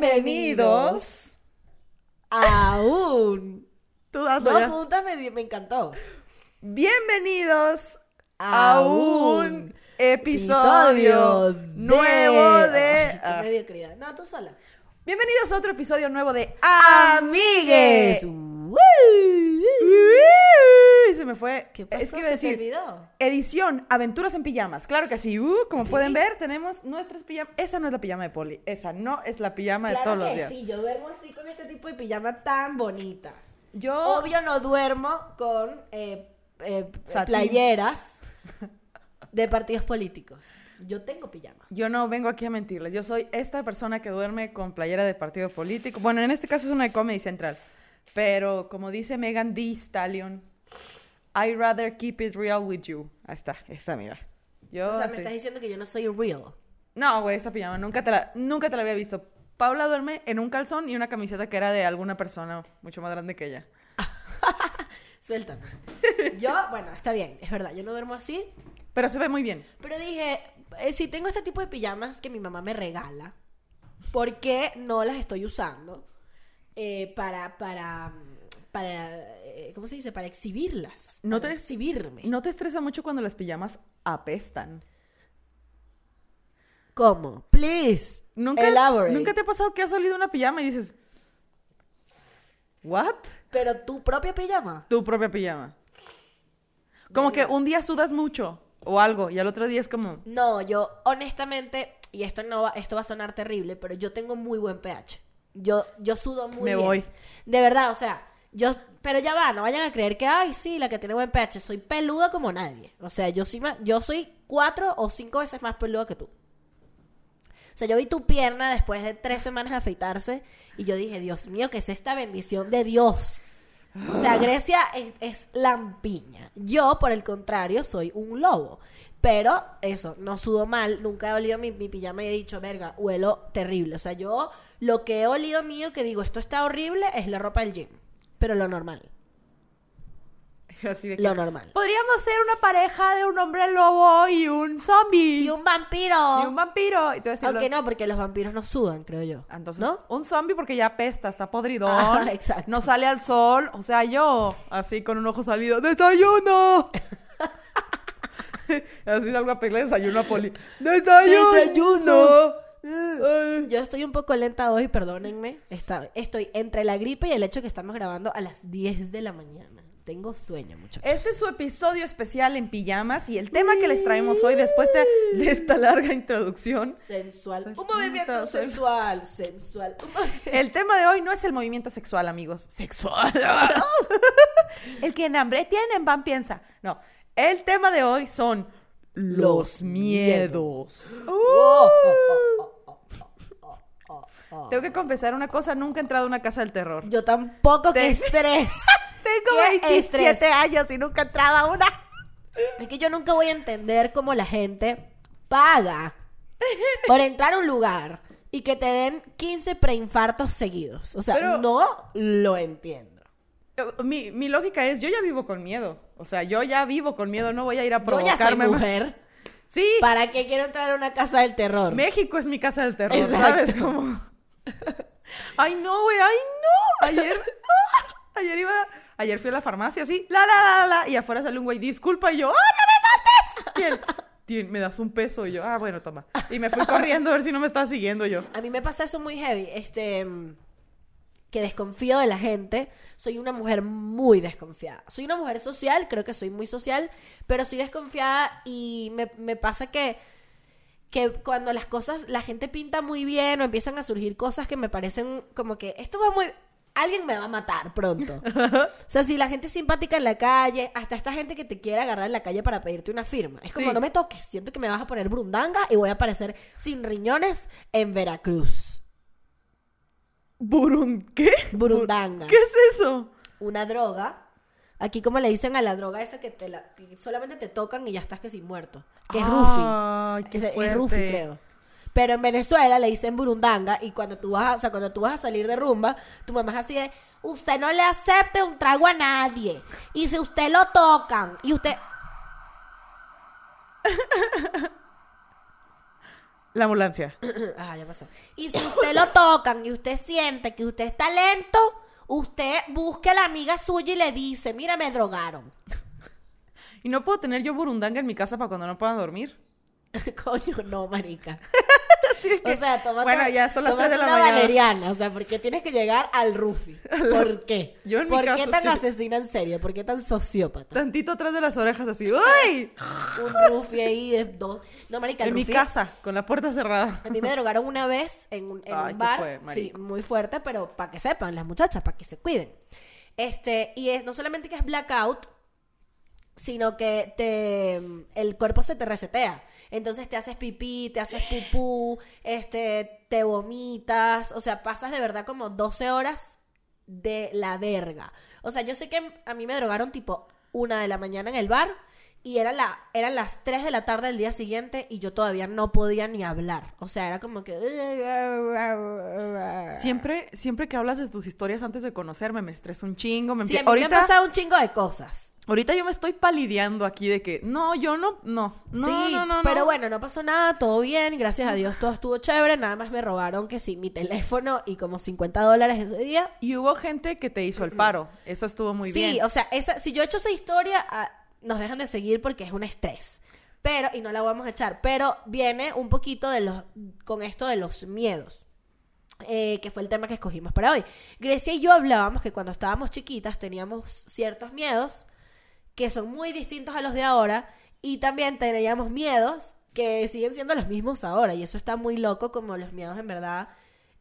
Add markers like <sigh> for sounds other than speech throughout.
Bienvenidos a un. Tú Dos juntas me, encantó. Bienvenidos a, A un episodio Episodio nuevo de. qué ah, mediocridad. No, tú sola. bienvenidos a otro episodio nuevo de Amigues. Amigues. Se me fue. ¿Qué pasó? Es que iba a ¿Se te decir. olvidó? Edición Aventuras en Pijamas. Claro que sí. Uh, como Sí. pueden ver, tenemos nuestras pijamas. Esa no es la pijama de Poli. Esa no es la pijama de todos los que días. sí, yo duermo así con este tipo de pijama tan bonita. Yo. Obvio no duermo con eh, eh, playeras de partidos políticos. Yo tengo pijama. Yo no vengo aquí a mentirles. Yo soy esta persona que duerme con playera de partido político. Bueno, en este caso es una de Comedy Central. Pero como dice Megan Thee Stallion, I rather keep it real with you. Ahí está, esta mira. Yo O sea, así- me estás diciendo que yo no soy real. No, güey, esa pijama nunca te, la, nunca te la había visto. Paula duerme en un calzón y una camiseta que era de alguna persona mucho más grande que ella. <laughs> Suéltame. Yo, bueno, está bien, es verdad, yo no duermo así. Pero se ve muy bien. Pero dije, eh, si tengo este tipo de pijamas que mi mamá me regala, ¿por qué no las estoy usando eh, para, para, para, eh, ¿cómo se dice? Para exhibirlas. No para te- exhibirme. ¿No te estresa mucho cuando las pijamas apestan? ¿Cómo? Please. ¿Nunca, Elaborate. ¿Nunca te ha pasado que has olido una pijama y dices, ¿what? Pero tu propia pijama. Tu propia pijama. Como que un día sudas mucho o algo y al otro día es como, No, yo honestamente, y esto no va, esto va a sonar terrible, pero yo tengo muy buen pH. Yo, yo sudo muy Me bien. voy. De verdad, o sea, yo, pero ya va, no vayan a creer que, ay, sí, la que tiene buen pH, soy peluda como nadie. O sea, yo, sí, yo soy cuatro o cinco veces más peluda que tú. O sea, yo vi tu pierna después de tres semanas de afeitarse y yo dije, Dios mío, ¿qué es esta bendición de Dios? O sea, Grecia es, es lampiña. Yo, por el contrario, soy un lobo. Pero eso, no sudo mal. Nunca he olido mi, mi pijama y he dicho, verga, huelo terrible. O sea, yo lo que he olido mío que digo, esto está horrible, es la ropa del gym. Pero lo normal. <laughs> así de que, Lo normal. Podríamos ser una pareja de un hombre lobo y un zombie. Y un vampiro. Y un vampiro. Y te voy a decir, Aunque los- no, porque los vampiros no sudan, creo yo. Ah, Entonces, ¿No? un zombie porque ya apesta, está podridón. Ah, <laughs> exacto. No sale al sol. O sea, yo, así con un ojo salido, ¡desayuno! <laughs> así salgo a pedirle desayuno a Poli. ¡Desayuno! Desayuno. Yo estoy un poco lenta hoy, perdónenme. Está- estoy entre la gripe y el hecho que estamos grabando a las 10 de la mañana. Tengo sueño, muchachos. Este es su episodio especial en pijamas y el tema que les traemos hoy después de, de esta larga introducción. Sensual. Un movimiento Sensual. sensual. El tema de hoy no es el movimiento sexual, amigos. Sexual. <laughs> el que en hambre tiene, pan piensa. No. El tema de hoy son los miedos. Oh. Tengo que confesar una cosa, nunca he entrado a una casa del terror. Yo tampoco, qué estrés. <laughs> Tengo Qué 27 estrés. años y nunca he entrado a una. Es que yo nunca voy a entender cómo la gente paga por entrar a un lugar y que te den 15 preinfartos seguidos. O sea, Pero- no lo entiendo. Mi, mi lógica es, yo ya vivo con miedo. O sea, yo ya vivo con miedo, no voy a ir a Yo ya soy provocarme. mujer. Sí, ¿Para qué quiero entrar a una casa del terror? México es mi casa del terror, Exacto. ¿sabes? Como... <laughs> Ay, no, güey, ay, no. Ayer, <laughs> ayer iba, ayer fui a la farmacia así, la, la, la, la, y afuera sale un güey, disculpa, y yo, ¡ah, no me mates! Y él, "Tien, me das un peso, y yo, ah, bueno, toma. Y me fui corriendo a ver si no me estaba siguiendo yo. A mí me pasa eso muy heavy. Este. Que desconfío de la gente. Soy una mujer muy desconfiada. Soy una mujer social, creo que soy muy social, pero soy desconfiada y me, me pasa que. Que cuando las cosas, la gente pinta muy bien o empiezan a surgir cosas que me parecen como que esto va muy. Alguien me va a matar pronto. <laughs> O sea, si la gente es simpática en la calle, hasta esta gente que te quiere agarrar en la calle para pedirte una firma. Es como, Sí. no me toques, siento que me vas a poner brundanga y voy a aparecer sin riñones en Veracruz. ¿Burun qué? Burundanga. ¿Qué es eso? Una droga. Aquí como le dicen a la droga esa que, te la, que solamente te tocan y ya estás que sin muerto. Que es Rufi. Ay, qué Ese- es fuerte. Rufi, creo. Pero en Venezuela le dicen burundanga y cuando tú vas, a, o sea, cuando tú vas a salir de rumba, tu mamá es así de, usted no le acepte un trago a nadie. Y si usted lo tocan y usted... <laughs> La ambulancia. Ajá, <clears throat> ya pasó. Y si usted lo tocan y usted siente que usted está lento, usted busque a la amiga suya y le dice, mira, me drogaron. <laughs> Y no puedo tener yo burundanga en mi casa para cuando no puedan dormir. <laughs> Coño, no, marica. <laughs> <laughs> o sea, tómate, Bueno, ya son las tómate tres de la una mañana. valeriana. O sea, ¿por qué tienes que llegar al Rufi? <laughs> ¿Por qué? Yo en mi ¿Por qué caso tan sí. asesina en serio? ¿Por qué tan sociópata? Tantito atrás de las orejas así. <laughs> ¡Uy! Un Rufi ahí de dos. No, marica, En mi casa, con la puerta cerrada. A mí me drogaron una vez en un, en Ay, un ¿qué bar. fue, sí, muy fuerte, pero para que sepan, las muchachas, para que se cuiden. Este, y es no solamente que es blackout, sino que te el cuerpo se te resetea. Entonces te haces pipí, te haces pupú, este, te vomitas, o sea, pasas de verdad como 12 horas de la verga. O sea, yo sé que a mí me drogaron tipo una de la mañana en el bar y era la, eran las 3 de la tarde del día siguiente y yo todavía no podía ni hablar. O sea, era como que... Siempre, siempre que hablas de tus historias antes de conocerme, me estreso un chingo. Me Sí, a mí me ahorita, han pasado un chingo de cosas. ahorita yo me estoy palideando aquí de que no, yo no, no, no, sí, no, no, pero no. bueno, no pasó nada, todo bien, gracias a Dios todo estuvo chévere, nada más me robaron que sí, mi teléfono y como 50 dólares ese día. Y hubo gente que te hizo el paro. Eso estuvo muy sí, bien. o sea, esa, si yo he hecho esa historia, ah, nos dejan de seguir porque es un estrés. Pero, y no la vamos a echar, pero viene un poquito de los, con esto de los miedos. eh, que fue el tema que escogimos para hoy. Grecia y yo hablábamos que cuando estábamos chiquitas teníamos ciertos miedos que son muy distintos a los de ahora y también teníamos miedos que siguen siendo los mismos ahora y eso está muy loco como los miedos en verdad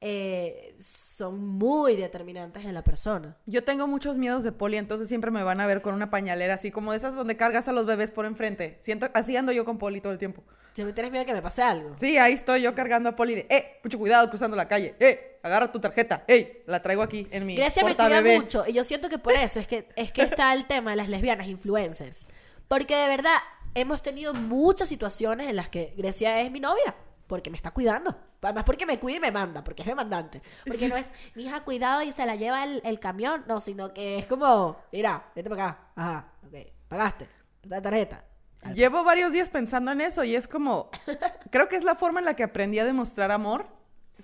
eh, son muy determinantes en la persona. Yo tengo muchos miedos de poli, entonces siempre me van a ver con una pañalera así como de esas donde cargas a los bebés por enfrente. Siento, así ando yo con poli todo el tiempo. Si me tienes miedo que me pase algo. Sí, ahí estoy yo cargando a poli de, eh, mucho cuidado cruzando la calle, eh, agarra tu tarjeta, eh, la traigo aquí en mi Grecia me cuida bebé. mucho y yo siento que por eso es que, es que está el tema de las lesbianas influencers. Porque de verdad hemos tenido muchas situaciones en las que Grecia es mi novia porque me está cuidando. Además porque me cuida y me manda, porque es demandante. Porque no es, <laughs> mi hija, cuidado y se la lleva el, el camión. No, sino que es como, mira, vete para acá. Ajá, ok, pagaste. La tarjeta. Llevo varios días pensando en eso y es como, <laughs> creo que es la forma en la que aprendí a demostrar amor.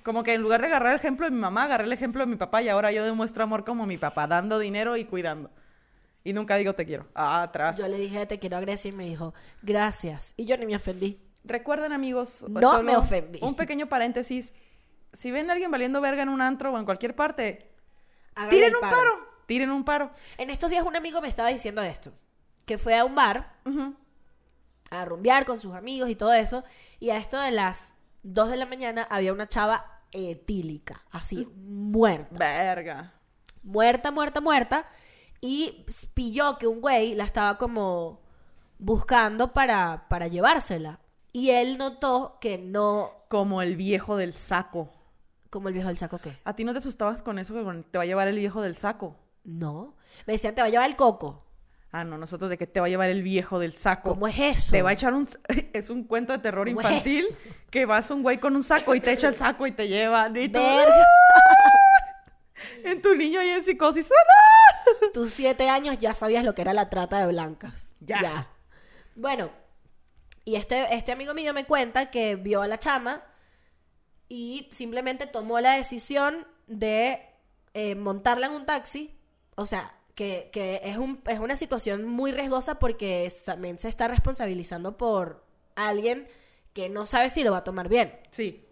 Como que en lugar de agarrar el ejemplo de mi mamá, agarré el ejemplo de mi papá y ahora yo demuestro amor como mi papá, dando dinero y cuidando. Y nunca digo te quiero. Ah, atrás. Yo le dije, te quiero a Grecia y me dijo, gracias. Y yo ni me ofendí. Recuerden, amigos, No solo me ofendí. Un pequeño paréntesis. Si ven a alguien valiendo verga en un antro o en cualquier parte, Háganle tiren un paro. Tiren un paro. En estos días un amigo me estaba diciendo esto, que fue a un bar a rumbear con sus amigos y todo eso, y a esto de las 2 de la mañana había una chava etílica, así, muerta, Verga. muerta, muerta, muerta, y pilló que un güey la estaba como buscando para, para llevársela. Y él notó que no, Como el viejo del saco. como el viejo del saco, ¿qué? ¿A ti no te asustabas con eso que te va a llevar el viejo del saco? No. Me decían, te va a llevar el coco. Ah, no, nosotros de que te va a llevar el viejo del saco. ¿Cómo es eso? Te va a echar un... <laughs> Es un cuento de terror ¿Cómo es infantil que vas a un güey con un saco y te echa el saco y te lleva. Y tú, Verga. <laughs> En tu niño ahí en psicosis. ¡ah! Tus siete años ya sabías lo que era la trata de blancas. Ya. Bueno, y este, este amigo mío me cuenta que vio a la chama y simplemente tomó la decisión de eh, montarla en un taxi. O sea, que, que es, un, es una situación muy riesgosa porque es- también se está responsabilizando por alguien que no sabe si lo va a tomar bien. Sí.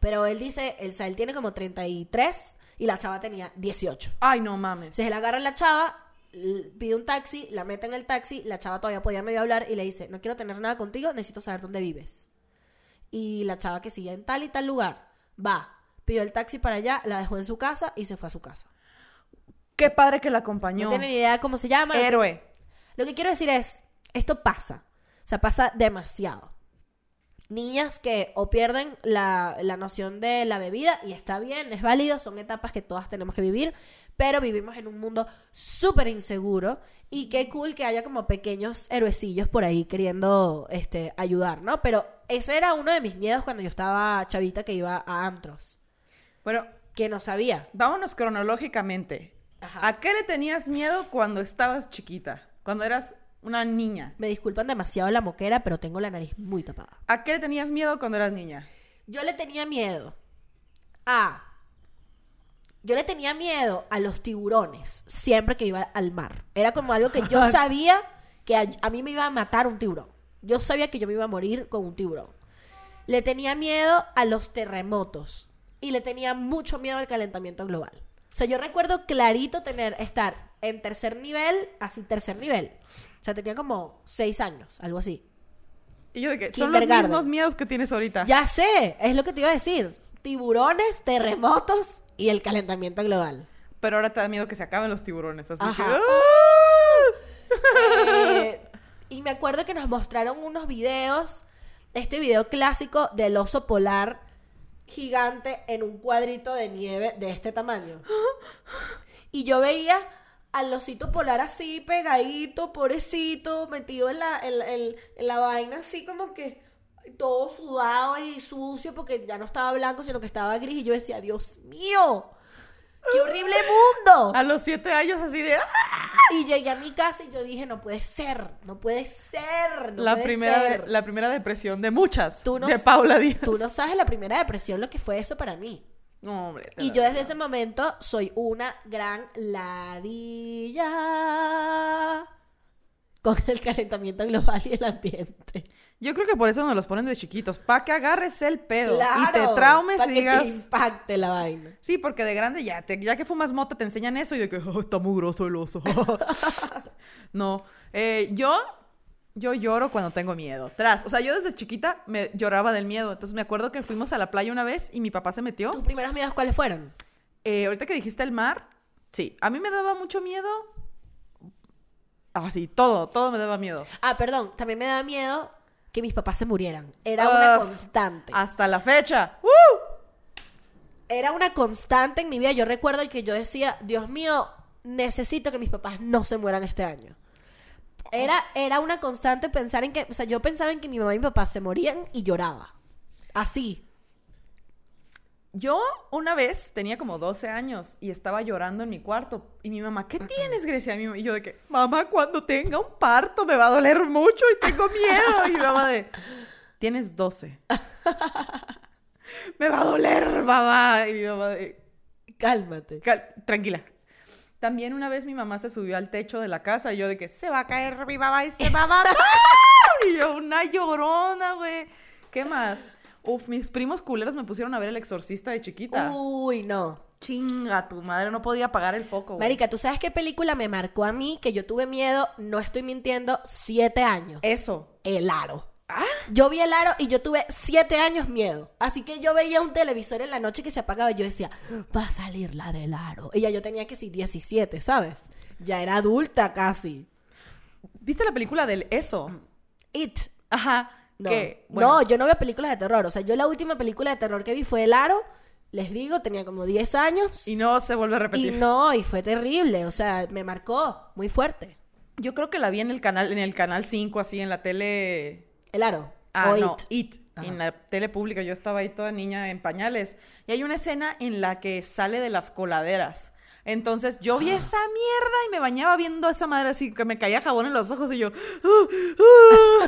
Pero él dice, él, o sea, él tiene como 33 y la chava tenía 18. Ay, no mames. Se la agarra la chava, pide un taxi, la mete en el taxi, la chava todavía podía medio hablar y le dice, no quiero tener nada contigo, necesito saber dónde vives. Y la chava que sigue en tal y tal lugar, va, pidió el taxi para allá, la dejó en su casa y se fue a su casa. Qué padre que la No, acompañó. tiene ni idea cómo se llama. no Héroe. lo que quiero decir es, esto pasa. O sea, pasa demasiado. Niñas que o pierden la, la noción de la bebida, y está bien, es válido, son etapas que todas tenemos que vivir, pero vivimos en un mundo súper inseguro y qué cool que haya como pequeños héroecillos por ahí queriendo este, ayudar, ¿no? Pero ese era uno de mis miedos cuando yo estaba chavita que iba a antros, Bueno, que no sabía. vámonos cronológicamente. Ajá. ¿A qué le tenías miedo cuando estabas chiquita? Cuando eras una niña. Me disculpan demasiado la moquera, pero tengo la nariz muy tapada. ¿A qué le tenías miedo cuando eras niña? Yo le tenía miedo a. Yo le tenía miedo a los tiburones siempre que iba al mar. Era como algo que yo <laughs> sabía que a, a mí me iba a matar un tiburón. Yo sabía que yo me iba a morir con un tiburón. Le tenía miedo a los terremotos y le tenía mucho miedo al calentamiento global. O sea, yo recuerdo clarito tener, estar en tercer nivel, así tercer nivel. O sea, tenía como seis años, algo así. Y yo de que son los mismos miedos que tienes ahorita. Ya sé, es lo que te iba a decir. Tiburones, terremotos y el calentamiento global. Pero ahora te da miedo que se acaben los tiburones, así Ajá. que... ¡ah! Eh, y me acuerdo que nos mostraron unos videos, este video clásico del oso polar gigante en un cuadrito de nieve de este tamaño. <gasps> Y yo veía al osito polar así, pegadito, pobrecito, metido en la, en, la- en- en la vaina así como que todo sudado y sucio porque ya no estaba blanco, sino que estaba gris. Y yo decía, Dios mío, qué horrible <laughs> mundo. A los siete años así de... ¡ah! Y llegué a mi casa y yo dije, no puede ser, no puede ser. no la, puede primera ser". de- la primera depresión de muchas. Tú no de Paula Díaz. Tú no sabes la primera depresión lo que fue eso para mí. No, hombre. Y yo desde ese momento soy una gran ladilla con el calentamiento global y el ambiente. Yo creo que por eso nos los ponen de chiquitos. Para que agarres el pedo. Claro, y te traumes y que digas... te impacte la vaina. Sí, porque de grande ya, te- ya que fumas mota te enseñan eso y de que "Oh, está muy grosso el oso. <laughs> no, eh, yo, yo lloro cuando tengo miedo. Tras, o sea, yo desde chiquita me lloraba del miedo. Entonces me acuerdo que fuimos a la playa una vez y mi papá se metió. ¿Tus primeros miedos cuáles fueron? Eh, ahorita que dijiste el mar, sí, a mí me daba mucho miedo. Ah, sí, todo, todo me daba miedo. Ah, perdón, también me da miedo que mis papás se murieran. Era una constante. Hasta la fecha. ¡Uh! era una constante en mi vida. Yo recuerdo que yo decía, Dios mío, necesito que mis papás no se mueran este año. Era, era una constante pensar en que, o sea, yo pensaba en que mi mamá y mi papá se morían y lloraba. Así. Yo una vez tenía como 12 años y estaba llorando en mi cuarto. Y mi mamá, ¿qué tienes, Grecia? Y yo de que, mamá, cuando tenga un parto me va a doler mucho y tengo miedo. Y mi mamá de, tienes 12. <laughs> me va a doler, mamá. Y mi mamá de, Cálmate. "Cal- tranquila. También una vez mi mamá se subió al techo de la casa y yo de que, se va a caer mi mamá y se va a matar. <laughs> y yo, una llorona, güey. ¿Qué más? Uf, mis primos culeros me pusieron a ver El Exorcista de chiquita. Uy, no. Chinga, tu madre no podía apagar el foco, güey. Marica, ¿tú sabes qué película me marcó a mí? Que yo tuve miedo, no estoy mintiendo, siete años. Eso. El aro. Yo vi el aro y yo tuve siete años miedo. Así que yo veía un televisor en la noche que se apagaba y yo decía, va a salir la del aro. Y ya yo tenía que sí 17, ¿sabes? Ya era adulta casi. ¿Viste la película del Eso? It. Ajá. No. Que, bueno, no, yo no veo películas de terror. O sea, yo la última película de terror que vi fue El Aro. Les digo, tenía como 10 años. Y no se vuelve a Y repetir. no, y fue terrible. O sea, me marcó muy fuerte. Yo creo que la vi en el canal, en el canal 5, así, en la tele. El Aro. Ah, o no, It. En la tele pública. Yo estaba ahí toda niña en pañales. Y hay una escena en la que sale de las coladeras. Entonces yo vi esa mierda y me bañaba viendo esa madre así que me caía jabón en los ojos y yo. "Ah,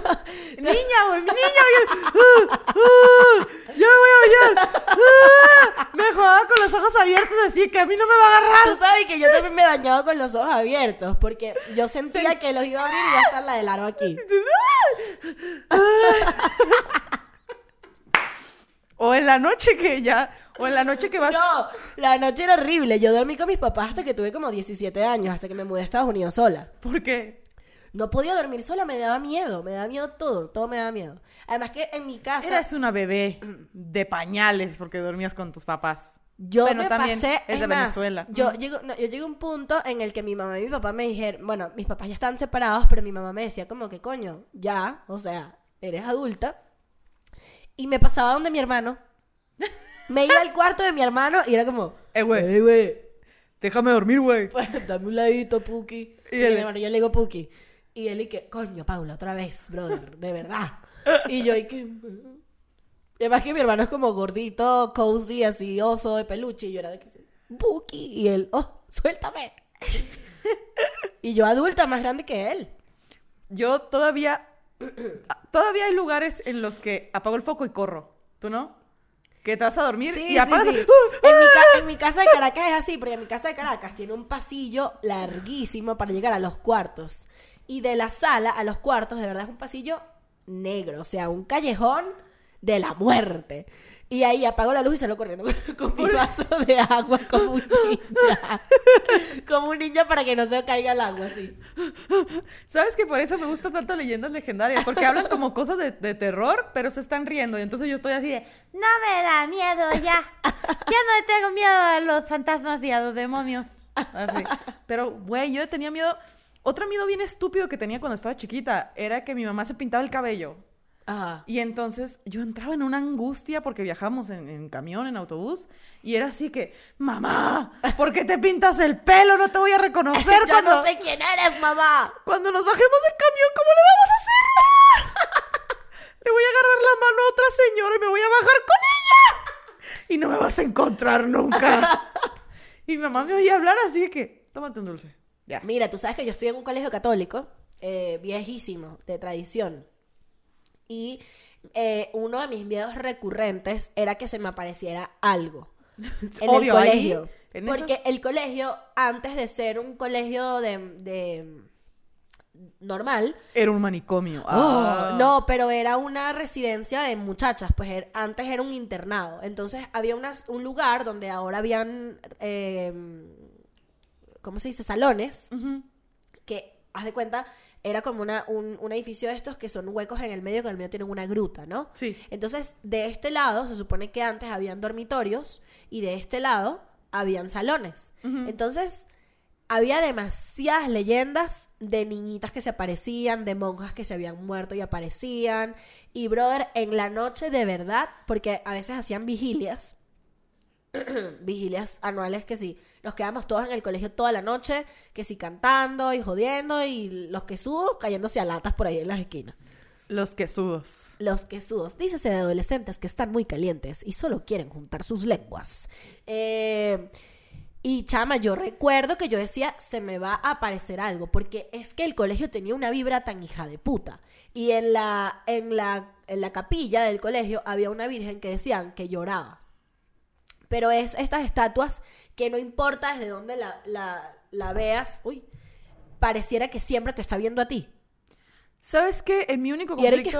ah". <laughs> niña, güey, mi niña, yo, "Ah, ah, ya me voy a bañar. Ah". Me jugaba con los ojos abiertos así que a mí no me va a agarrar. Tú sabes que yo también me bañaba con los ojos abiertos porque yo sentía que los iba a abrir y iba a estar la del aro aquí. <laughs> <laughs> O en la noche que ya, o en la noche que vas. No, la noche era horrible. Yo dormí con mis papás hasta que tuve como 17 años, hasta que me mudé a Estados Unidos sola. ¿Por qué? No podía dormir sola, me daba miedo, me daba miedo todo, todo me daba miedo. Además que en mi casa Eras una bebé de pañales porque dormías con tus papás. yo Bueno, me también pasé, es de más, Venezuela. Yo llego, no, yo llegué a un punto en el que mi mamá y mi papá me dijeron, bueno, mis papás ya estaban separados, pero mi mamá me decía como que coño, ya, o sea, eres adulta. Y me pasaba donde mi hermano. <laughs> Me iba al cuarto de mi hermano y era como, Eh, güey. "Ey, güey, Déjame dormir, güey. pues, dame un ladito, Puki. Y Y, él- mi hermano, yo le digo Puki. Y él y que, coño, Paula, otra vez, brother, de verdad. Y yo y que... Además que mi hermano es como gordito, cozy, así, oso de peluche. Y yo era de que, Puki. Y él, oh, suéltame. y yo adulta, más grande que él. Yo todavía. todavía hay lugares en los que apago el foco y corro. ¿Tú no? Que te vas a dormir Sí, y sí, apagas. <laughs> En, mi en mi casa de Caracas es así, porque en mi casa de Caracas tiene un pasillo larguísimo para llegar a los cuartos. Y de la sala a los cuartos, de verdad es un pasillo negro, o sea, un callejón de la muerte. Y ahí apago la luz y salgo corriendo <laughs> con mi vaso de agua <laughs> como un niño. Como un niño para que no se caiga el agua, así. ¿Sabes que por eso me gusta tanto leyendas legendarias? Porque hablan como cosas de, de terror, pero se están riendo. Y entonces yo estoy así de, no me da miedo ya. Ya no tengo miedo a los fantasmas y a los demonios. Así. Pero, güey, yo tenía miedo. Otro miedo bien estúpido que tenía cuando estaba chiquita era que mi mamá se pintaba el cabello. Ajá. Y entonces yo entraba en una angustia porque viajábamos en, en camión, en autobús, y era así que, mamá, ¿por qué te pintas el pelo? No te voy a reconocer <laughs> Yo cuando, no sé quién eres, mamá. cuando nos bajemos del camión, ¿cómo le vamos a hacer? <laughs> le voy a agarrar la mano a otra señora y me voy a bajar con ella. Y no me vas a encontrar nunca. <laughs> y mi mamá me oía hablar así que, tómate un dulce. Ya. Mira, tú sabes que yo estoy en un colegio católico, eh, viejísimo, de tradición. Y eh, uno de mis miedos recurrentes era que se me apareciera algo <laughs> en Obvio, el colegio. Porque esas- el colegio, antes de ser un colegio de, de- normal, Era un manicomio. Oh, Ah. no, pero era una residencia de muchachas, pues er- antes era un internado. Entonces había unas- un lugar donde ahora habían, eh, ¿cómo se dice? Salones, que, haz de cuenta, era como una, un, un edificio de estos que son huecos en el medio, que en el medio tienen una gruta, ¿no? Sí. Entonces, de este lado, se supone que antes habían dormitorios y de este lado habían salones. Entonces, había demasiadas leyendas de niñitas que se aparecían, de monjas que se habían muerto y aparecían. Y, brother, en la noche de verdad, porque a veces hacían vigilias, <clears throat> vigilias anuales que sí, nos quedamos todos en el colegio toda la noche, que sí cantando y jodiendo y los quesudos cayéndose a latas por ahí en las esquinas. Los quesudos. Los quesudos, dícese de adolescentes que están muy calientes y solo quieren juntar sus lenguas. Eh, y chama, yo recuerdo que yo decía, se me va a aparecer algo, porque es que el colegio tenía una vibra tan hija de puta. Y en la, en la, en la capilla del colegio había una virgen que decían que lloraba. Pero es estas estatuas que no importa desde dónde la, la, la veas, uy, pareciera que siempre te está viendo a ti. ¿Sabes qué? En mi único Y era <laughs> que-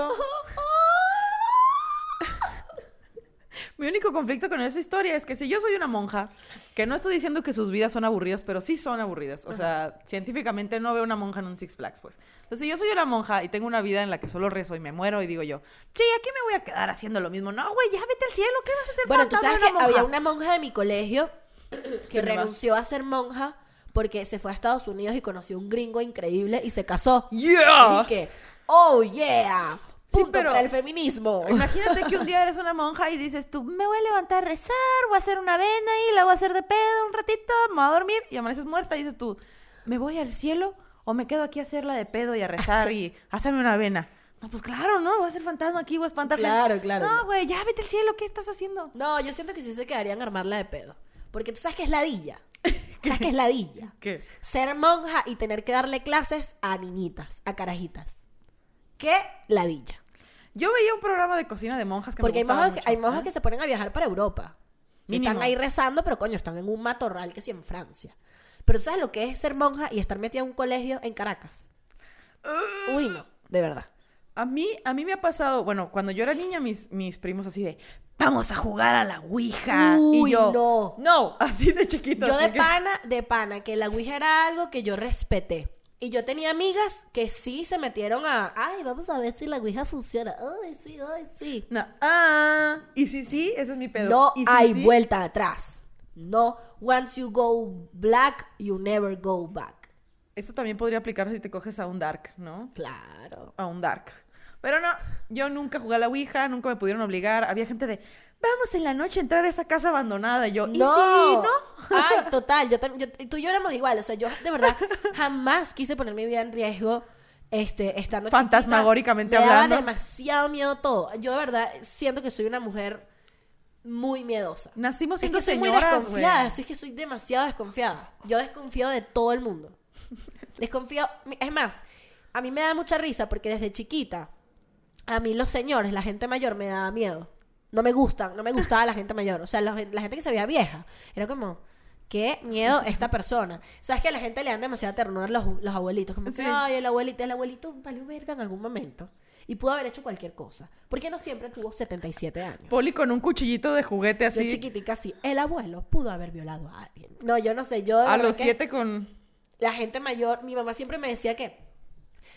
Mi único conflicto con esa historia es que si yo soy una monja, que no estoy diciendo que sus vidas son aburridas, pero sí son aburridas. O sea, científicamente no veo una monja en un Six Flags, pues. Entonces, si yo soy una monja y tengo una vida en la que solo rezo y me muero y digo yo, sí, aquí me voy a quedar haciendo lo mismo. No, güey, ya vete al cielo, ¿qué vas a hacer? Bueno, tú sabes que monja? había una monja de mi colegio <clears throat> que renunció a ser monja porque se fue a Estados Unidos y conoció un gringo increíble y se casó. ¡Yeah! Y que, oh yeah, Sí, punto pero- para el feminismo. Imagínate que un día eres una monja y dices tú, me voy a levantar a rezar, voy a hacer una vena y la voy a hacer de pedo un ratito, me voy a dormir y amaneces muerta y dices tú, ¿me voy al cielo o me quedo aquí a hacerla de pedo y a rezar y <laughs> hacerme una vena? No, pues claro, ¿no? Voy a ser fantasma aquí, voy a espantar. Claro, claro. No, güey, ya vete al cielo, ¿qué estás haciendo? No, yo siento que sí se quedarían a armarla de pedo. Porque tú sabes que es ladilla. <laughs> ¿Sabes que es ladilla? ¿Qué? Ser monja y tener que darle clases a niñitas, a carajitas. ¿Qué ladilla? Yo veía un programa de cocina de monjas que Porque hay me gustaba monjas, mucho. hay monjas ¿eh? que se ponen a viajar para Europa. Y están ahí rezando, pero coño, están en un matorral que sí en Francia. Pero ¿tú ¿sabes lo que es ser monja y estar metida en un colegio en Caracas? Uy, no, de verdad. A mí, a mí me ha pasado, bueno, cuando yo era niña, mis, mis primos así de, vamos a jugar a la Ouija. Uy, y yo, no. No, <laughs> así de chiquito. Yo de pana, de pana, que la Ouija era algo que yo respeté. Y yo tenía amigas que sí se metieron a, ay, vamos a ver si la Ouija funciona. Ay, sí, ay, sí. No, ah, y si sí, ese es mi pedo. No Y si hay sí, vuelta atrás. No, once you go black, you never go back. Eso también podría aplicar si te coges a un dark, ¿no? Claro. A un dark. Pero no, yo nunca jugué a la Ouija, nunca me pudieron obligar. Había gente de, vamos en la noche a entrar a esa casa abandonada. Y yo, ¿y No, sí, no? <laughs> Ay, <laughs> total, yo, yo- tú y yo éramos igual, o sea, yo de verdad jamás quise poner mi vida en riesgo este estando chiquita. Fantasmagóricamente Me daba demasiado miedo todo. Yo de verdad siento que soy una mujer muy miedosa. Nacimos Es siendo que soy muy desconfiada, así es que soy demasiado desconfiada. Yo desconfío de todo el mundo. <laughs> Desconfío, es más, a mí me da mucha risa porque desde chiquita a mí los señores, la gente mayor me daba miedo. No me gustan, no me gustaba la gente mayor. O sea, la, la gente que se veía vieja. Era como, qué miedo esta persona. ¿Sabes que a la gente le dan demasiada ternura los, los abuelitos? Como que, Sí. ay, el abuelito, el abuelito valió verga en algún momento. Y pudo haber hecho cualquier cosa. Porque no siempre tuvo 77 años. Poli con un cuchillito de juguete Yo así. chiquitica así. El abuelo pudo haber violado a alguien. No, yo no sé. Yo A los que siete con. La gente mayor, mi mamá siempre me decía que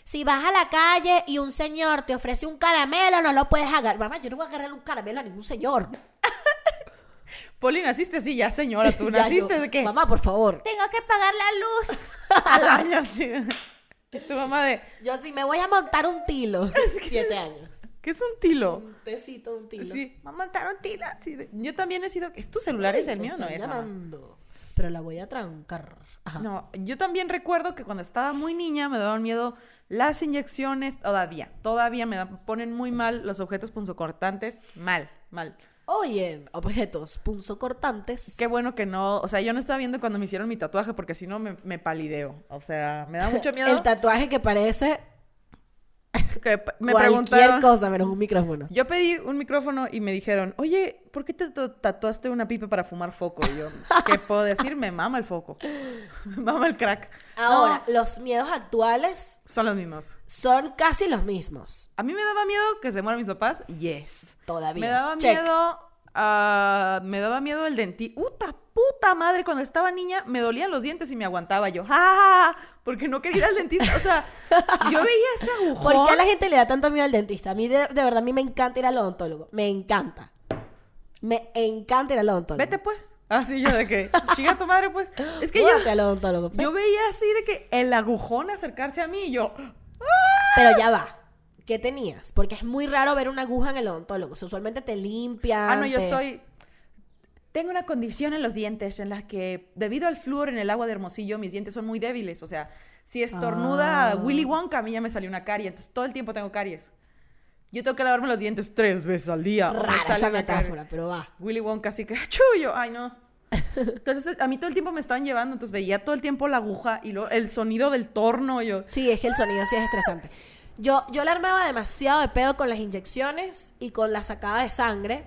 si vas a la calle y un señor te ofrece un caramelo, no lo puedes agarrar. Mamá, yo no voy a agarrarle un caramelo a ningún señor. <laughs> Poli, naciste así ya, señora. Tú <laughs> Ya naciste yo, de qué? Mamá, por favor. Tengo que pagar la luz. <laughs> Al año, así. Tu mamá de. Yo sí me voy a montar un tilo. Siete años. ¿Qué es un tilo? Un tecito, un tilo. Sí, va a montar un tilo. de- Yo también he sido. ¿Es tu celular? ¿Es el Me mío? No es. mamá. Pero la voy a trancar. Ajá. No, yo también recuerdo que cuando estaba muy niña me daban miedo las inyecciones, todavía, todavía me ponen muy mal los objetos punzocortantes, mal, mal. Oye, objetos punzocortantes. Qué bueno que no, o sea, yo no estaba viendo cuando me hicieron mi tatuaje porque si no me, me palideo, o sea, me da mucho <laughs> miedo. El tatuaje que parece <laughs> que p- me cualquier preguntaron, cosa menos un micrófono. yo pedí un micrófono y me dijeron, oye, ¿por qué te tu- tatuaste una pipa para fumar foco? Y yo, ¿qué <laughs> puedo decir? Me mama el foco, me mama el crack. Ahora, No, los miedos actuales son los mismos. son casi los mismos. A mí me daba miedo que se mueran mis papás, yes. Todavía. Me daba Check. miedo. Ah, me daba miedo el dentista. ¡Puta, puta madre! Cuando estaba niña me dolían los dientes y me aguantaba yo. ¡Ja, ja, ja! Porque no quería ir al dentista. O sea, <laughs> yo veía ese agujón. ¿Por qué a la gente le da tanto miedo al dentista? A mí, de, de verdad, a mí me encanta ir al odontólogo. Me encanta. Me encanta ir al odontólogo. Vete pues. Así yo de que, <laughs> chinga tu madre pues. Es que yo, Múdate al odontólogo. pues. yo veía así de que el agujón acercarse a mí y yo. Pero ya va. ¿Qué tenías? Porque es muy raro ver una aguja en el odontólogo. O sea, usualmente te limpian. Ah, no, yo te- soy. Tengo una condición en los dientes en la que, debido al flúor en el agua de Hermosillo, mis dientes son muy débiles. O sea, si estornuda Ah. Willy Wonka, a mí ya me salió una carie. Entonces, todo el tiempo tengo caries. Yo tengo que lavarme los dientes tres veces al día. Rara esa carie. metáfora, pero va. Willy Wonka, así que, <laughs> chullo, ay no. Entonces, a mí todo el tiempo me estaban llevando, entonces veía todo el tiempo la aguja y lo, el sonido del torno. y yo, Sí, es que el sonido sí es estresante. Yo, yo le armaba demasiado de pedo con las inyecciones y con la sacada de sangre.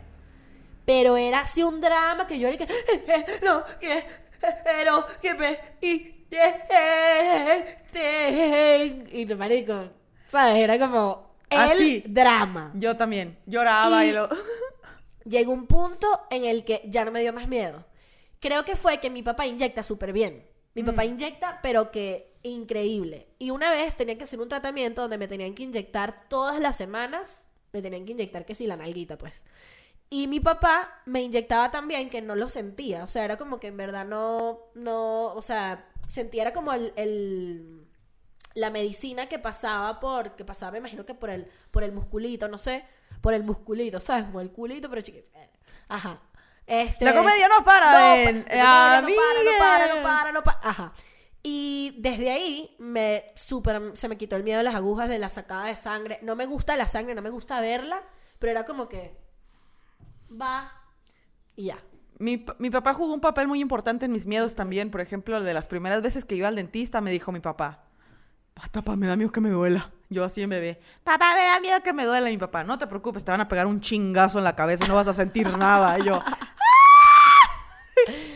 Pero era así un drama que yo era y que. eh, no, que. Pero que me. Y. te- Y marico. ¿Sabes? Era como. El Así. drama. yo también lloraba y, Y- lo. <laughs> Llegó un punto en el que ya no me dio más miedo. Creo que fue que mi papá inyecta súper bien. Mi papá inyecta, pero que increíble. Y una vez tenía que hacer un tratamiento donde me tenían que inyectar todas las semanas. Me tenían que inyectar que sí, la nalguita, pues. Y mi papá me inyectaba también que no lo sentía. O sea, era como que en verdad no, no, o sea, sentía era como el, el- la medicina que pasaba por, que pasaba, me imagino que por el, por el musculito, no sé, por el musculito, ¿sabes? Como el culito, pero chiquito. Ajá. Este, La comedia no para no, pa- la comedia no para, no Amiga. para, no para, no para. Ajá. Y desde ahí me super, se me quitó el miedo de las agujas, de la sacada de sangre. No me gusta la sangre, no me gusta verla, pero era como que va y ya. Mi, mi papá jugó un papel muy importante en mis miedos también. Por ejemplo, de las primeras veces que iba al dentista, me dijo mi papá: papá, me da miedo que me duela. Yo así en bebé: Papá, me da miedo que me duela. Mi papá: No te preocupes, te van a pegar un chingazo en la cabeza no vas a sentir nada. Y yo.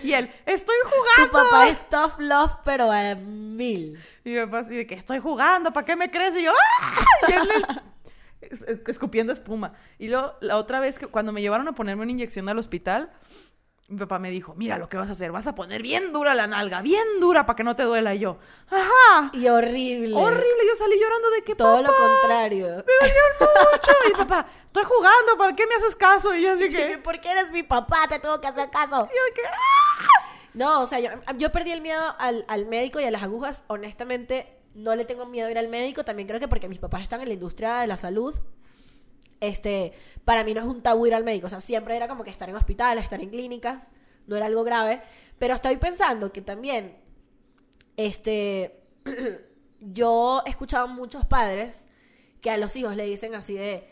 Y él: Estoy Tu jugando. papá es tough love, pero a mil. Y mi papá así de que estoy jugando, ¿para qué me crees? Y yo, ¡ah! Y él escupiendo espuma. Y luego, la otra vez que cuando me llevaron a ponerme una inyección al hospital, mi papá me dijo, mira lo que vas a hacer, vas a poner bien dura la nalga, bien dura para que no te duela. Y yo, ajá, Y horrible. horrible. Yo salí llorando de que, Todo papá, lo contrario. me dolió <laughs> mucho. Y papá, estoy jugando, ¿para qué me haces caso? Y yo así que, ¿Por qué eres mi papá? Te tengo que hacer caso. yo que, ¡ah! No, o sea, yo, yo perdí el miedo al, al médico y a las agujas. Honestamente, no le tengo miedo a ir al médico. También creo que porque mis papás están en la industria de la salud. Este, para mí no es un tabú ir al médico. O sea, siempre era como que estar en hospitales, estar en clínicas. No era algo grave. Pero estoy pensando que también, este, <clears throat> yo he escuchado muchos padres que a los hijos le dicen así de,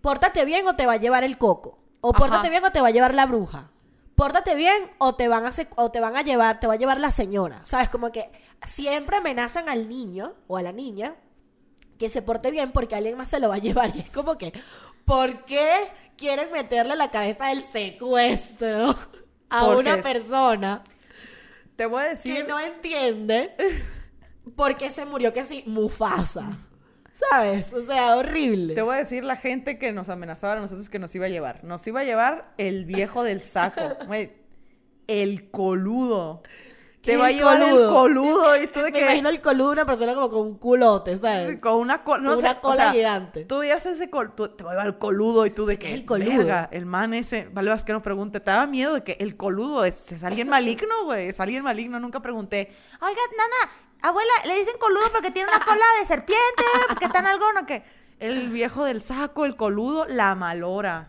pórtate bien o te va a llevar el coco. O Ajá. pórtate bien o te va a llevar la bruja. Pórtate bien o te van a o te van a llevar, te va a llevar la señora. ¿Sabes? Como que siempre amenazan al niño o a la niña que se porte bien porque alguien más se lo va a <laughs> llevar. Y es como que, ¿por qué quieren meterle la cabeza del secuestro a Porque una persona Te voy a que decir. no entiende por qué se murió que sí, Mufasa. ¿Sabes? O sea, horrible. Te voy a decir la gente que nos amenazaba a nosotros que nos iba a llevar. Nos iba a llevar el viejo del saco. <laughs> El coludo. ¿Qué Te va a llevar coludo? el coludo y tú de Me que. imagino el coludo de una persona como con un culote, ¿sabes? Con una, col- no Con sé, una o cola sea, gigante. Tú veías ese col, tú- te va a llevar el coludo y tú de que el coludo? "Verga, el man ese, vale, vas que no pregunte, te daba miedo de que el coludo es, es alguien maligno, güey, es alguien maligno, nunca pregunté. Oiga, nana, abuela, le dicen coludo porque tiene una cola de serpiente, porque tan algo no que el viejo del saco, el coludo, la malora.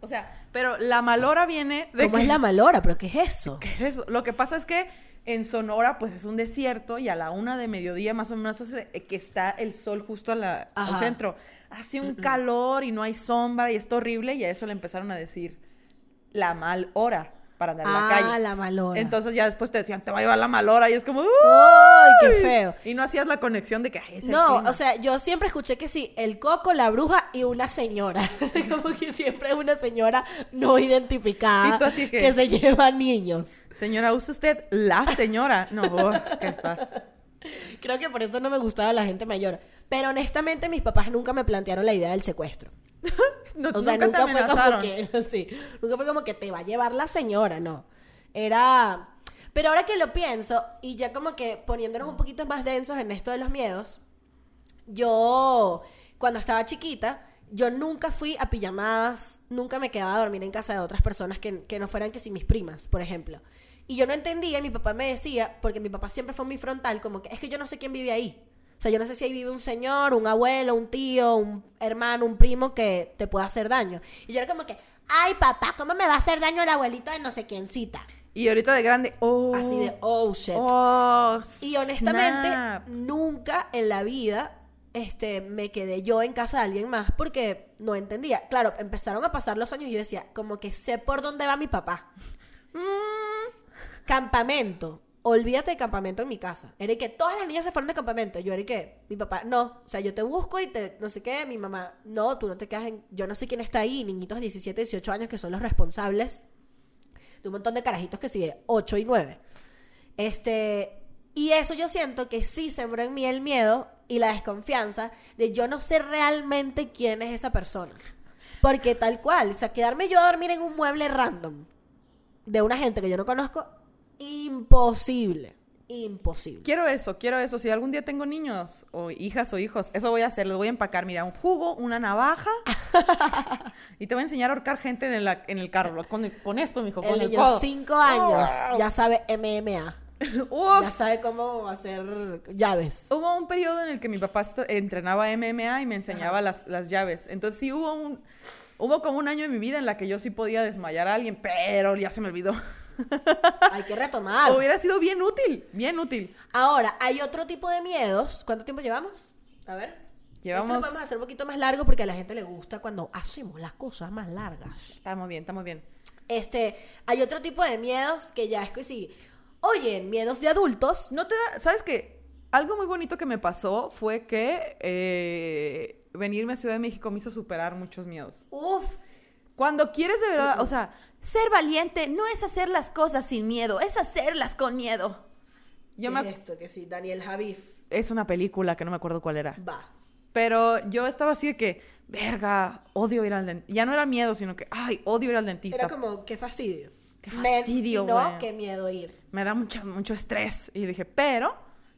O sea, pero la malora viene de ¿Cómo que- es la malora? ¿Pero qué es eso? <laughs> ¿Qué es eso? Lo que pasa es que en Sonora, pues es un desierto y a la una de mediodía más o menos que está el sol justo a la- al centro. Hace un calor y no hay sombra y está horrible y a eso le empezaron a decir la mal hora para andar en la Ah, calle. la malora. Entonces ya después te decían, te va a llevar la mal hora y es como, ¡Ay, qué "Uy". feo! Y no hacías la conexión de que "Ay, es No, clima". o sea, yo siempre escuché que sí, el coco, la bruja y una señora. <laughs> Como que siempre es una señora no identificada así que- se lleva niños. Señora, ¿usa usted la señora? No, <laughs> oh, qué paz. Creo que por eso no me gustaba la gente mayor. Pero honestamente mis papás nunca me plantearon la idea del secuestro. <laughs> No, O sea, nunca, nunca, te fue como amenazaron. que, <laughs> sí, nunca fue como que te va a llevar la señora, no. Era... Pero ahora que lo pienso, y ya como que poniéndonos un poquito más densos en esto de los miedos, yo, cuando estaba chiquita, yo nunca fui a pijamadas, nunca me quedaba a dormir en casa de otras personas que, que no fueran que si mis primas, por ejemplo. Y yo no entendía, y mi papá me decía, porque mi papá siempre fue muy frontal, como que es que yo no sé quién vive ahí. O sea, yo no sé si ahí vive un señor, un abuelo, un tío, un hermano, un primo que te pueda hacer daño. Y yo era como que, ay papá, ¿cómo me va a hacer daño el abuelito de no sé quién cita? Y ahorita de grande, oh. Así de, oh shit. Oh, Y honestamente, snap. nunca en la vida este, me quedé yo en casa de alguien más porque no entendía. Claro, empezaron a pasar los años y yo decía, como que sé por dónde va mi papá. Mm, Campamento. Olvídate de campamento en mi casa. Era que todas las niñas se fueron de campamento. Yo era que, mi papá, no. O sea, yo te busco y te, no sé qué. Mi mamá, no, tú no te quedas en. Yo no sé quién está ahí. Niñitos de 17, 18 años que son los responsables de un montón de carajitos que sigue 8 y 9. Este, y eso yo siento que sí sembró en mí el miedo y la desconfianza de yo no sé realmente quién es esa persona. Porque tal cual, o sea, quedarme yo a dormir en un mueble random de una gente que yo no conozco, imposible. Imposible. Quiero eso, quiero eso. Si algún día tengo niños o hijas o hijos, eso voy a hacer. Les voy a empacar, mira, un jugo, una navaja. <laughs> y te voy a enseñar a ahorcar gente en, la- en el carro. Con, con esto, mijo, con El el niño codo. 5 años ya sabe MMA. <laughs> Uf. Ya sabe cómo hacer llaves. Hubo un periodo en el que mi papá entrenaba MMA y me enseñaba las, las llaves. Entonces sí hubo un... Hubo como un año en mi vida en la que yo sí podía desmayar a alguien, pero ya se me olvidó. Hay que retomar. <laughs> Hubiera sido bien útil, bien útil. Ahora, hay otro tipo de miedos. ¿Cuánto tiempo llevamos? A ver. Llevamos- Esto lo podemos hacer un poquito más largo porque a la gente le gusta cuando hacemos las cosas más largas. Estamos bien, estamos bien. Este, hay otro tipo de miedos que ya es que sí. Oye, miedos de adultos. No te da, ¿sabes qué? Algo muy bonito que me pasó fue que eh, venirme a Ciudad de México me hizo superar muchos miedos. Uf, Cuando quieres de verdad, o sea, ser valiente no es hacer las cosas sin miedo, es hacerlas con miedo. Yo ¿qué me, es esto? Que sí, Daniel Javif. es una película que no me acuerdo cuál era. Va. Pero yo estaba así de que, verga, odio ir al dentista. Ya no era miedo, sino que, ay, odio ir al dentista. Era como, qué fastidio. Qué fastidio, No, güey. qué miedo ir. me da mucho, mucho estrés. Y dije, pero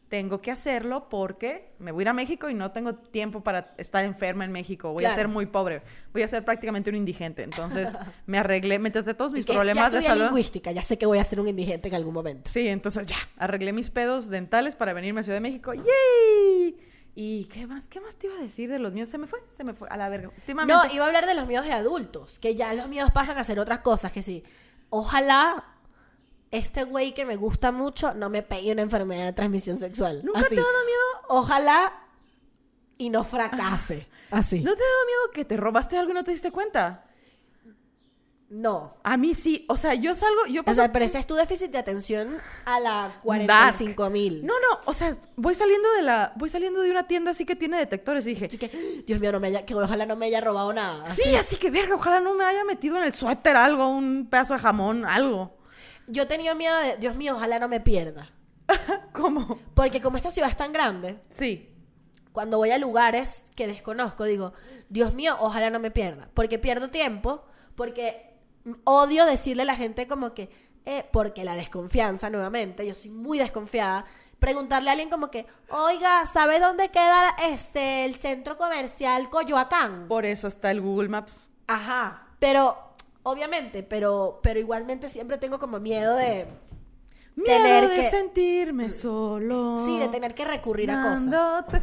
tengo que hacerlo porque me voy a ir a México y no tengo tiempo para estar enferma en México. Voy a ser muy pobre. Voy a ser prácticamente un indigente. Entonces <laughs> me arreglé, me traté todos mis que problemas ya de salud. lingüística, ya sé que voy a ser un indigente en algún momento. Sí, entonces ya, arreglé mis pedos dentales para venirme a Ciudad de México. ¡Yay! ¿Y qué más? ¿Qué más te iba a decir de los míos? Se me fue, se me fue. A la verga. No, iba a hablar de los miedos de adultos, que ya los miedos pasan a hacer otras cosas, que sí. Ojalá este güey que me gusta mucho no me pegue una enfermedad de transmisión sexual. ¿Nunca Así. te ha dado miedo? Ojalá y no fracase. Así. ¿No te ha dado miedo que te robaste algo y no te diste cuenta? No. A mí sí, o sea, yo salgo, yo O sea, pero ese es tu déficit de atención a la 45 mil. No, no, o sea, voy saliendo de la voy saliendo de una tienda así que tiene detectores y dije, Así que, Dios mío, no me haya, que ojalá no me haya robado nada. sí, así que verga, ojalá no me haya metido en el suéter algo, un pedazo de jamón, algo. Yo tenía miedo de, Dios mío, ojalá no me pierda. <laughs> ¿Cómo? Porque como esta ciudad es tan grande, Sí. cuando voy a lugares que desconozco, digo, Dios mío, ojalá no me pierda. Porque pierdo tiempo, porque odio decirle a la gente como que, eh, porque la desconfianza, nuevamente, yo soy muy desconfiada, preguntarle a alguien como que, oiga, ¿sabe dónde queda este, el centro comercial Coyoacán? Por eso está el Google Maps. Ajá, pero, obviamente, pero, pero igualmente siempre tengo como miedo de... Miedo Tener de que- sentirme solo. Sí, de tener que recurrir a cosas. Dándote-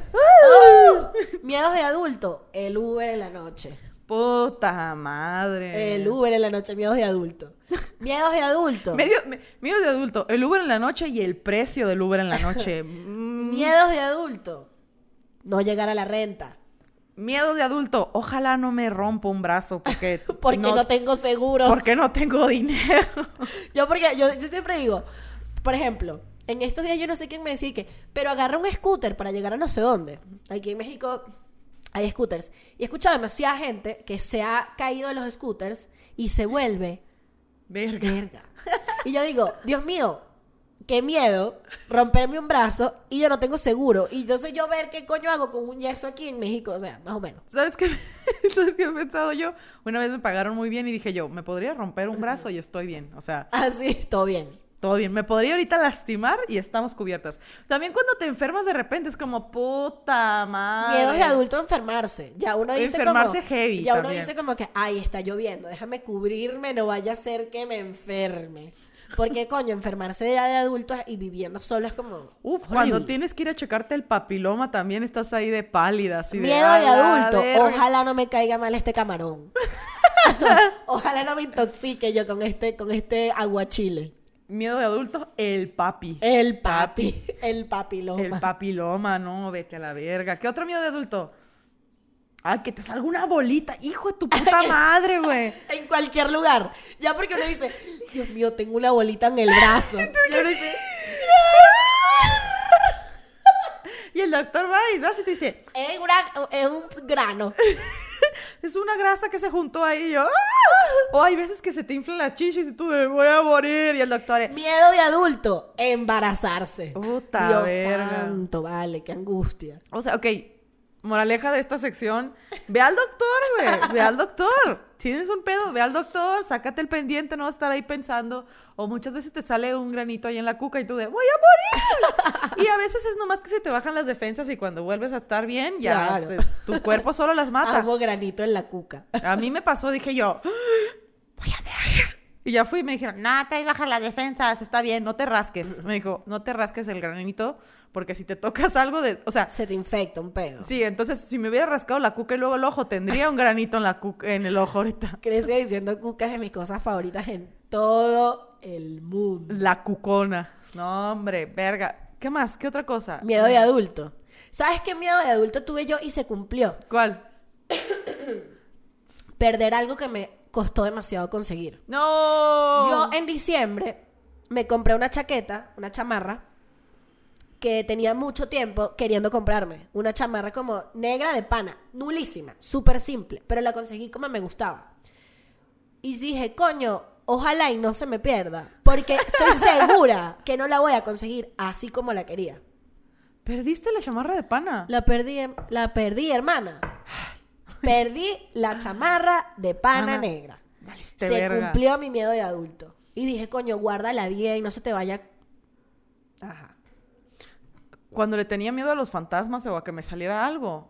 Miedos de adulto, el Uber en la noche. Puta madre. El Uber en la noche, miedos de adulto. Miedos de adulto. <laughs> Medio, me- miedo de adulto. El Uber en la noche y el precio del Uber en la noche. Mm, <laughs> Miedos de adulto. No llegar a la renta. Miedo de adulto. Ojalá no me rompa un brazo porque, <laughs> Porque no, tengo seguro. porque no tengo dinero. <laughs> Yo porque yo, yo siempre digo, por ejemplo, en estos días yo no sé quién me decía que, pero agarra un scooter para llegar a no sé dónde. Aquí en México hay scooters. Y he escuchado demasiada gente que se ha caído de los scooters y se vuelve Verga. verga. Y yo digo, Dios mío, qué miedo romperme un brazo y yo no tengo seguro. Y entonces yo ver qué coño hago con un yeso aquí en México, o sea, más o menos. ¿Sabes qué? <laughs> ¿Sabes qué he pensado yo? Una vez me pagaron muy bien y dije yo, me podría romper un brazo y estoy bien. O sea, Así, todo bien. Todo bien. Me podría ahorita lastimar y estamos cubiertas. También cuando te enfermas de repente es como, puta madre. Miedos de adulto a enfermarse. Ya uno dice Enfermarse como, heavy Ya uno dice como que, ay, está lloviendo, déjame cubrirme, no vaya a ser que me enferme. Porque, coño, enfermarse ya de adulto y viviendo solo es como. Uf, horrible. cuando tienes que ir a checarte el papiloma también estás ahí de pálida, así. Miedo "A de adulto. verga". Ojalá no me caiga mal este camarón. <laughs> Ojalá no me intoxique yo con este, con este aguachile. Miedo de adulto, el papi. El papi. El papiloma. El papiloma, no, vete a la verga. ¿Qué otro miedo de adulto? Ay, que te salga una bolita. Hijo de tu puta madre, güey. <laughs> En cualquier lugar. Ya porque uno dice, Dios mío, tengo una bolita en el brazo. <laughs> Y uno dice, <laughs> Y el doctor va y vas y te dice, es, una- es un grano. <laughs> es una grasa que se juntó ahí. Y yo, "Ah". O hay veces que se te inflan las chichis y tú de, voy a morir. Y el doctor, eh, Miedo de adulto, embarazarse. Puta Dios verga. santo, vale, qué angustia. O sea, ok, moraleja de esta sección, ve al doctor, güey, ve al doctor. Tienes un pedo, ve al doctor, sácate el pendiente, no vas a estar ahí pensando. O muchas veces te sale un granito ahí en la cuca y tú de, voy a morir. y a veces es nomás que se te bajan las defensas y cuando vuelves a estar bien, ya Claro. se- tu cuerpo solo las mata. Hago granito en la cuca. A mí me pasó, dije yo. Y ya fui y me dijeron, no, te bajar las defensas, está bien, no te rasques. <laughs> Me dijo, no te rasques el granito, porque si te tocas algo de, o sea, Se te infecta un pedo. Sí, entonces si me hubiera rascado la cuca y luego el ojo, tendría un granito en la cuca, en el ojo ahorita. <laughs> Crecí diciendo cuca es de mis cosas favoritas en todo el mundo. La cucona. No, hombre, verga. ¿Qué más? ¿Qué otra cosa? Miedo de adulto. ¿Sabes qué miedo de adulto tuve yo y se cumplió? ¿Cuál? <coughs> Perder algo que me costó demasiado conseguir. No. Yo en diciembre me compré una chaqueta, una chamarra, que tenía mucho tiempo queriendo comprarme. Una chamarra como negra de pana, nulísima, súper simple, pero la conseguí como me gustaba. Y dije, coño, ojalá y no se me pierda, porque estoy <laughs> segura que no la voy a conseguir así como la quería. ¿Perdiste la chamarra de pana? La perdí, la perdí, hermana. <sighs> Perdí la chamarra de pana Ana, negra. Se verga. cumplió mi miedo de adulto. Y dije, coño, guárdala bien, no se te vaya. Ajá. Cuando le tenía miedo a los fantasmas o a que me saliera algo.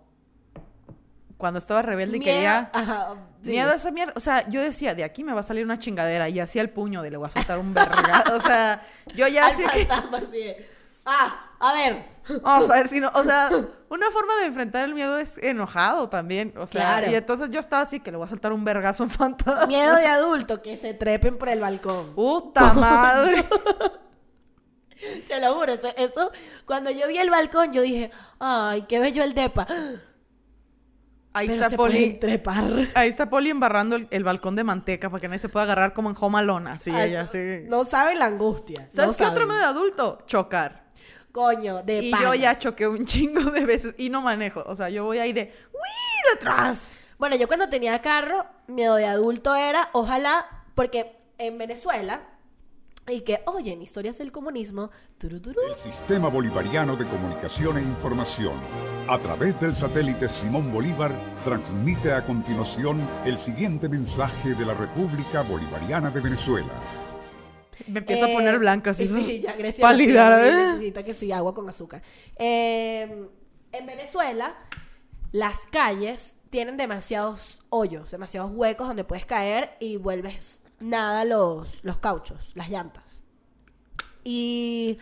Cuando estaba rebelde y quería... Ajá. sí. Miedo a esa mierda. O sea, yo decía, de aquí me va a salir una chingadera. Y hacía el puño de le voy a soltar un verga. O sea, yo ya <laughs> Al que... fantasma, de, Ah, a ver. Vamos a ver si no, o sea, una forma de enfrentar el miedo es enojado también, o sea, Claro. y entonces yo estaba así que le voy a soltar un vergazo un fantasma. Miedo de <laughs> adulto, que se trepen por el balcón. Puta madre. <laughs> Te lo juro, eso, eso, cuando yo vi el balcón, yo dije, ay, qué bello el depa. <gasps> Ahí Pero está se Poli. pueden trepar. <laughs> Ahí está Poli embarrando el, el balcón de manteca para que nadie se pueda agarrar como en Home Alone, así Ay, ella, así. No saben la angustia. ¿Sabes no qué otro medio de adulto? Chocar. Coño, de y pana. yo ya choqué un <laughs> chingo de veces y no manejo. O sea, yo voy ahí de ¡Uy! detrás. Bueno, yo cuando tenía carro, miedo de adulto era, ojalá, porque en Venezuela, y que, oye, en historias del comunismo, tururú, El Sistema Bolivariano de Comunicación e Información, a través del satélite Simón Bolívar, transmite a continuación el siguiente mensaje de la República Bolivariana de Venezuela. Me empiezo a Eh, poner blanca así. <laughs> Sí, ya Grecia Pálida, ¿eh? necesita que sí, agua con azúcar. Eh, en Venezuela, las calles tienen demasiados hoyos, demasiados huecos donde puedes caer y vuelves nada los, los cauchos, las llantas. Y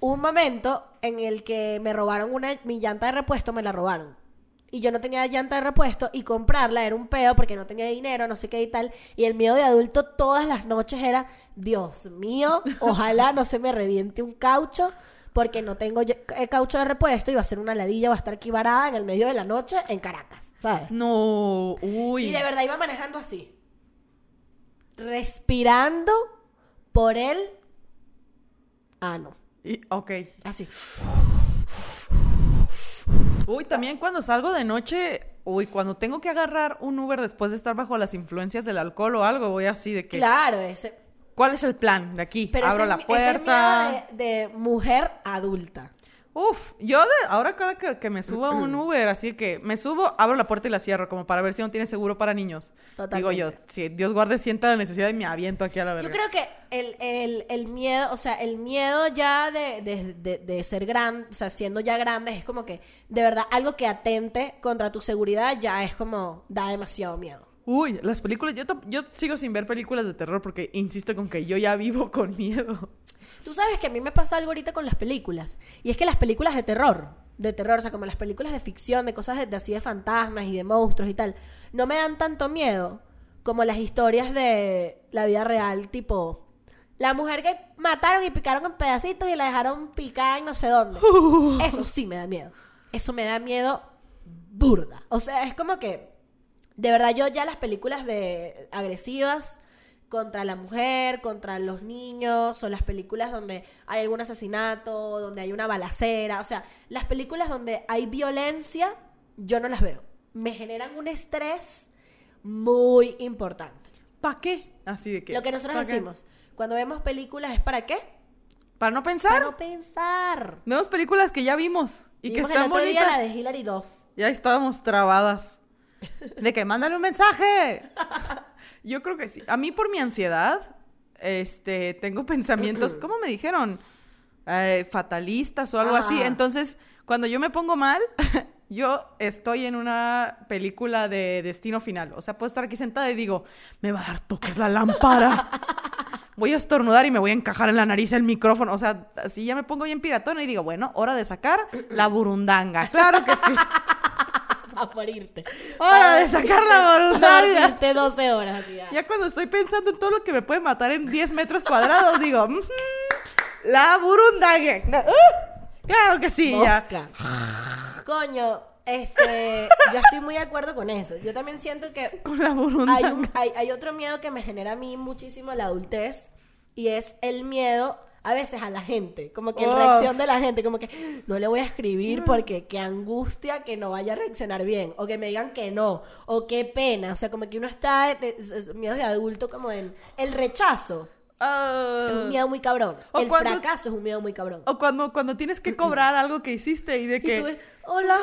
hubo un momento en el que me robaron una, mi llanta de repuesto, me la robaron. Y yo no tenía llanta de repuesto y comprarla era un peo porque no tenía dinero, no sé qué y tal. Y el miedo de adulto todas las noches era, Dios mío, ojalá no se me reviente un caucho porque no tengo eh, caucho de repuesto y va a ser una ladilla, va a estar aquí varada en el medio de la noche en Caracas, ¿sabes? No, uy. Y de verdad iba manejando así. Respirando por el ano. Y- ok. Así. Uy, también cuando salgo de noche, uy, cuando tengo que agarrar un Uber después de estar bajo las influencias del alcohol o algo, voy así de que. Claro, ese. ¿Cuál es el plan de aquí? Pero Abro ese la ese es puerta. miedo de, de mujer adulta. Uf, yo de, ahora cada que, que me subo a un <clears throat> Uber, así que me subo, abro la puerta y la cierro, como para ver si no tiene seguro para niños. Digo yo, Totalmente. si Dios guarde, sienta la necesidad y me aviento aquí a la verga. Yo creo que el, el, el miedo, o sea, el miedo ya de, de, de, de ser grande, o sea, siendo ya grandes, es como que, de verdad, algo que atente contra tu seguridad ya es como, da demasiado miedo. Uy, las películas, yo, yo sigo sin ver películas de terror porque insisto con que yo ya vivo con miedo. Tú sabes que a mí me pasa algo ahorita con las películas. Y es que las películas de terror, de terror, o sea, como las películas de ficción, de cosas de, de así de fantasmas y de monstruos y tal, no me dan tanto miedo como las historias de la vida real, tipo la mujer que mataron y picaron en pedacitos y la dejaron picada en no sé dónde. <laughs> Eso sí me da miedo. Eso me da miedo burda. O sea, es como que de verdad yo ya las películas de agresivas contra la mujer, contra los niños, o las películas donde hay algún asesinato, donde hay una balacera, o sea, las películas donde hay violencia, yo no las veo. Me generan un estrés muy importante. ¿Para qué? Así de que. Lo que nosotros decimos, cuando vemos películas es para qué? Para no pensar. Para no pensar. Vemos películas que ya vimos y que están el otro bonitas. día la de Hilary Duff. Ya estábamos trabadas. De que mándale un mensaje. <laughs> Yo creo que sí. A mí por mi ansiedad, este, tengo <laughs> pensamientos, ¿cómo me dijeron? Eh, fatalistas o algo así. Entonces, cuando yo me pongo mal, <laughs> yo estoy en una película de destino final. O sea, puedo estar aquí sentada y digo, me va a dar toques la lámpara. Voy a estornudar y me voy a encajar en la nariz el micrófono. O sea, así ya me pongo bien piratona y digo, bueno, hora de sacar la burundanga. Claro que sí. Para morirte. Hora de sacar la dormirte 12 horas. Ya. Ya cuando estoy pensando en todo lo que me puede matar en 10 metros cuadrados, digo, "Ujú, la burundanga. ¡Uh! claro que sí, ya. Coño, este, yo estoy muy de acuerdo con eso. Yo también siento que Con la hay, un- hay, hay otro miedo que me genera a mí muchísimo la adultez y es el miedo a veces a la gente, como que la Uf. reacción de la gente, como que no le voy a escribir porque qué angustia que no vaya a reaccionar bien, o que me digan que no, o qué pena, o sea, como que uno está, es- miedos de adulto como en el rechazo, Ah. es un miedo muy cabrón, el cuando- fracaso es un miedo muy cabrón. O cuando, cuando tienes que cobrar algo que hiciste y de Y que tú, hola,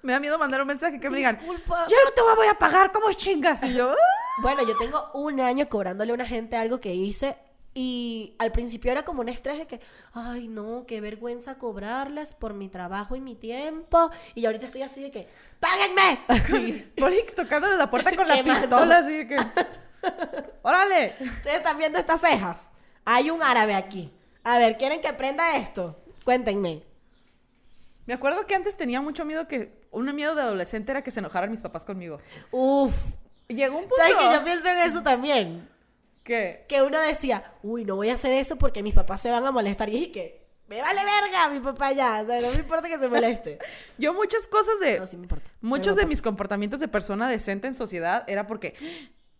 me da miedo mandar un mensaje que me digan, Disculpa. yo no te voy a pagar, ¿cómo chingas? Y yo, "Ah". <laughs> Bueno, yo tengo un año cobrándole a una gente algo que hice y al principio era como un estrés de que, ay no, qué vergüenza cobrarles por mi trabajo y mi tiempo. Y ahorita estoy así de que, ¡páguenme! <laughs> Poli tocándole la puerta con la <laughs> pistola, así de que, órale. Ustedes están viendo estas cejas. Hay un árabe aquí. A ver, ¿quieren que aprenda esto? Cuéntenme. Me acuerdo que antes tenía mucho miedo que, un miedo de adolescente era que se enojaran mis papás conmigo. Uf. Llegó un punto. ¿Sabes que yo pienso en eso también? ¿Qué? Que uno decía, uy, no voy a hacer eso porque mis papás se van a molestar. Y dije que, me vale verga mi papá ya. O sea, no me importa que se moleste. <laughs> Yo muchas cosas de... No, sí me importa. Muchos de mis comportamientos de persona decente en sociedad era porque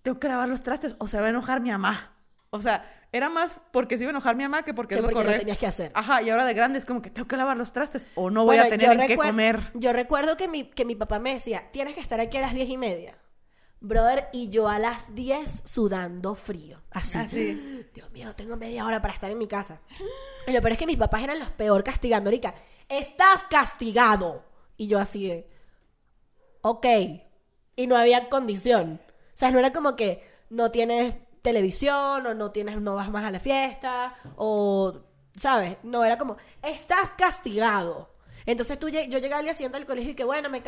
tengo que lavar los trastes o se va a enojar mi mamá. O sea, era más porque se iba a enojar mi mamá que porque Que es lo porque lo tenías que hacer. Ajá, y ahora de grande es como que tengo que lavar los trastes o no voy a tener en qué comer. Yo recuerdo que mi, que mi papá me decía, tienes que estar aquí a las diez y media. Brother, y yo a las 10 sudando frío. Así. Así. <gasps> Dios mío, tengo media hora para estar en mi casa. Y lo peor es que mis papás eran los peor castigando. Erika, estás castigado. Y yo así de, ok. Y no había condición. O sea, no era como que no tienes televisión o no tienes, no vas más a la fiesta o, ¿sabes? No, era como, estás castigado. Entonces tú, yo llegué al día siguiente al colegio y que bueno, me